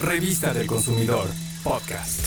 Revista del Consumidor, podcast.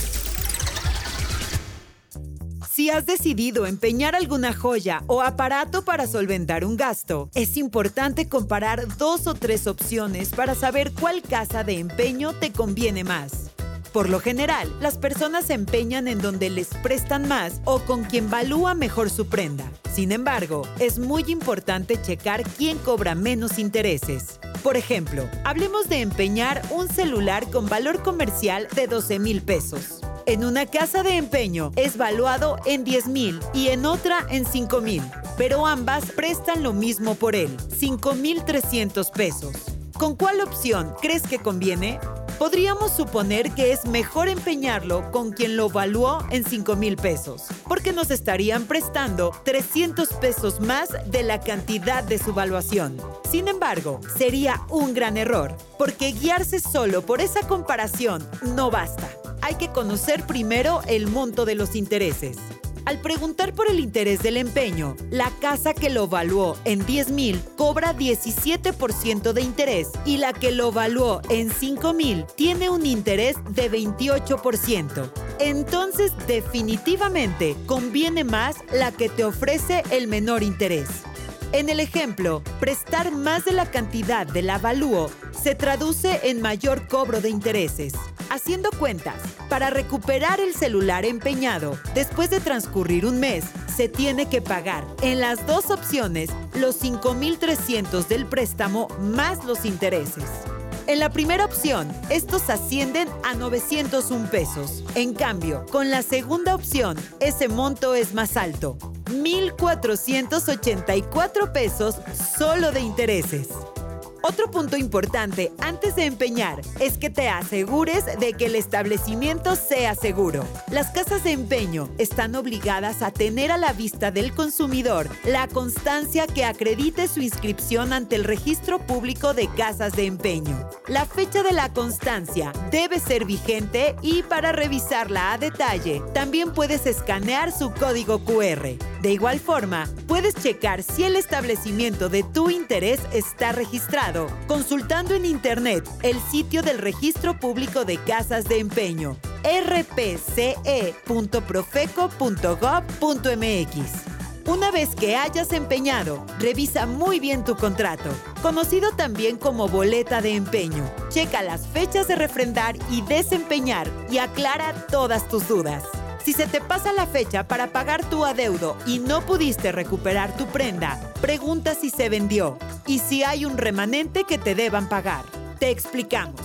Si has decidido empeñar alguna joya o aparato para solventar un gasto, es importante comparar dos o tres opciones para saber cuál casa de empeño te conviene más. Por lo general, las personas se empeñan en donde les prestan más o con quien valúa mejor su prenda. Sin embargo, es muy importante checar quién cobra menos intereses. Por ejemplo, hablemos de empeñar un celular con valor comercial de 12 mil pesos. En una casa de empeño es valuado en 10 mil y en otra en 5 mil, pero ambas prestan lo mismo por él, 5 mil 300 pesos. ¿Con cuál opción crees que conviene? Podríamos suponer que es mejor empeñarlo con quien lo valuó en 5 mil pesos, porque nos estarían prestando 300 pesos más de la cantidad de su valuación. Sin embargo, sería un gran error, porque guiarse solo por esa comparación no basta. Hay que conocer primero el monto de los intereses. Al preguntar por el interés del empeño, la casa que lo valuó en 10 mil cobra 17% de interés y la que lo valuó en 5 mil tiene un interés de 28%. Entonces, definitivamente, conviene más la que te ofrece el menor interés. En el ejemplo, prestar más de la cantidad del avalúo se traduce en mayor cobro de intereses. Haciendo cuentas, para recuperar el celular empeñado, después de transcurrir un mes, se tiene que pagar en las dos opciones los 5.300 del préstamo más los intereses. En la primera opción, estos ascienden a 901 pesos. En cambio, con la segunda opción, ese monto es más alto, 1.484 pesos solo de intereses. Otro punto importante antes de empeñar es que te asegures de que el establecimiento sea seguro. Las casas de empeño están obligadas a tener a la vista del consumidor la constancia que acredite su inscripción ante el registro público de casas de empeño. La fecha de la constancia debe ser vigente y para revisarla a detalle también puedes escanear su código QR. De igual forma, puedes checar si el establecimiento de tu interés está registrado, consultando en Internet el sitio del Registro Público de Casas de Empeño, rpce.profeco.gov.mx. Una vez que hayas empeñado, revisa muy bien tu contrato, conocido también como boleta de empeño. Checa las fechas de refrendar y desempeñar y aclara todas tus dudas. Si se te pasa la fecha para pagar tu adeudo y no pudiste recuperar tu prenda, pregunta si se vendió y si hay un remanente que te deban pagar. Te explicamos.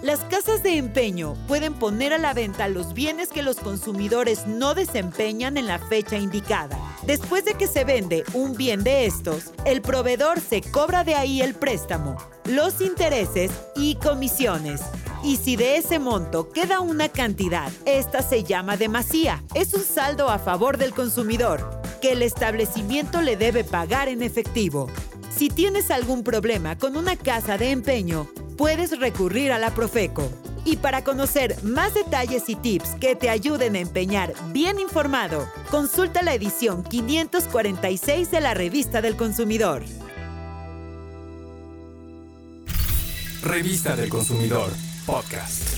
Las casas de empeño pueden poner a la venta los bienes que los consumidores no desempeñan en la fecha indicada. Después de que se vende un bien de estos, el proveedor se cobra de ahí el préstamo, los intereses y comisiones. Y si de ese monto queda una cantidad, esta se llama demasía. Es un saldo a favor del consumidor, que el establecimiento le debe pagar en efectivo. Si tienes algún problema con una casa de empeño, puedes recurrir a la Profeco. Y para conocer más detalles y tips que te ayuden a empeñar bien informado, consulta la edición 546 de la Revista del Consumidor. Revista del Consumidor, podcast.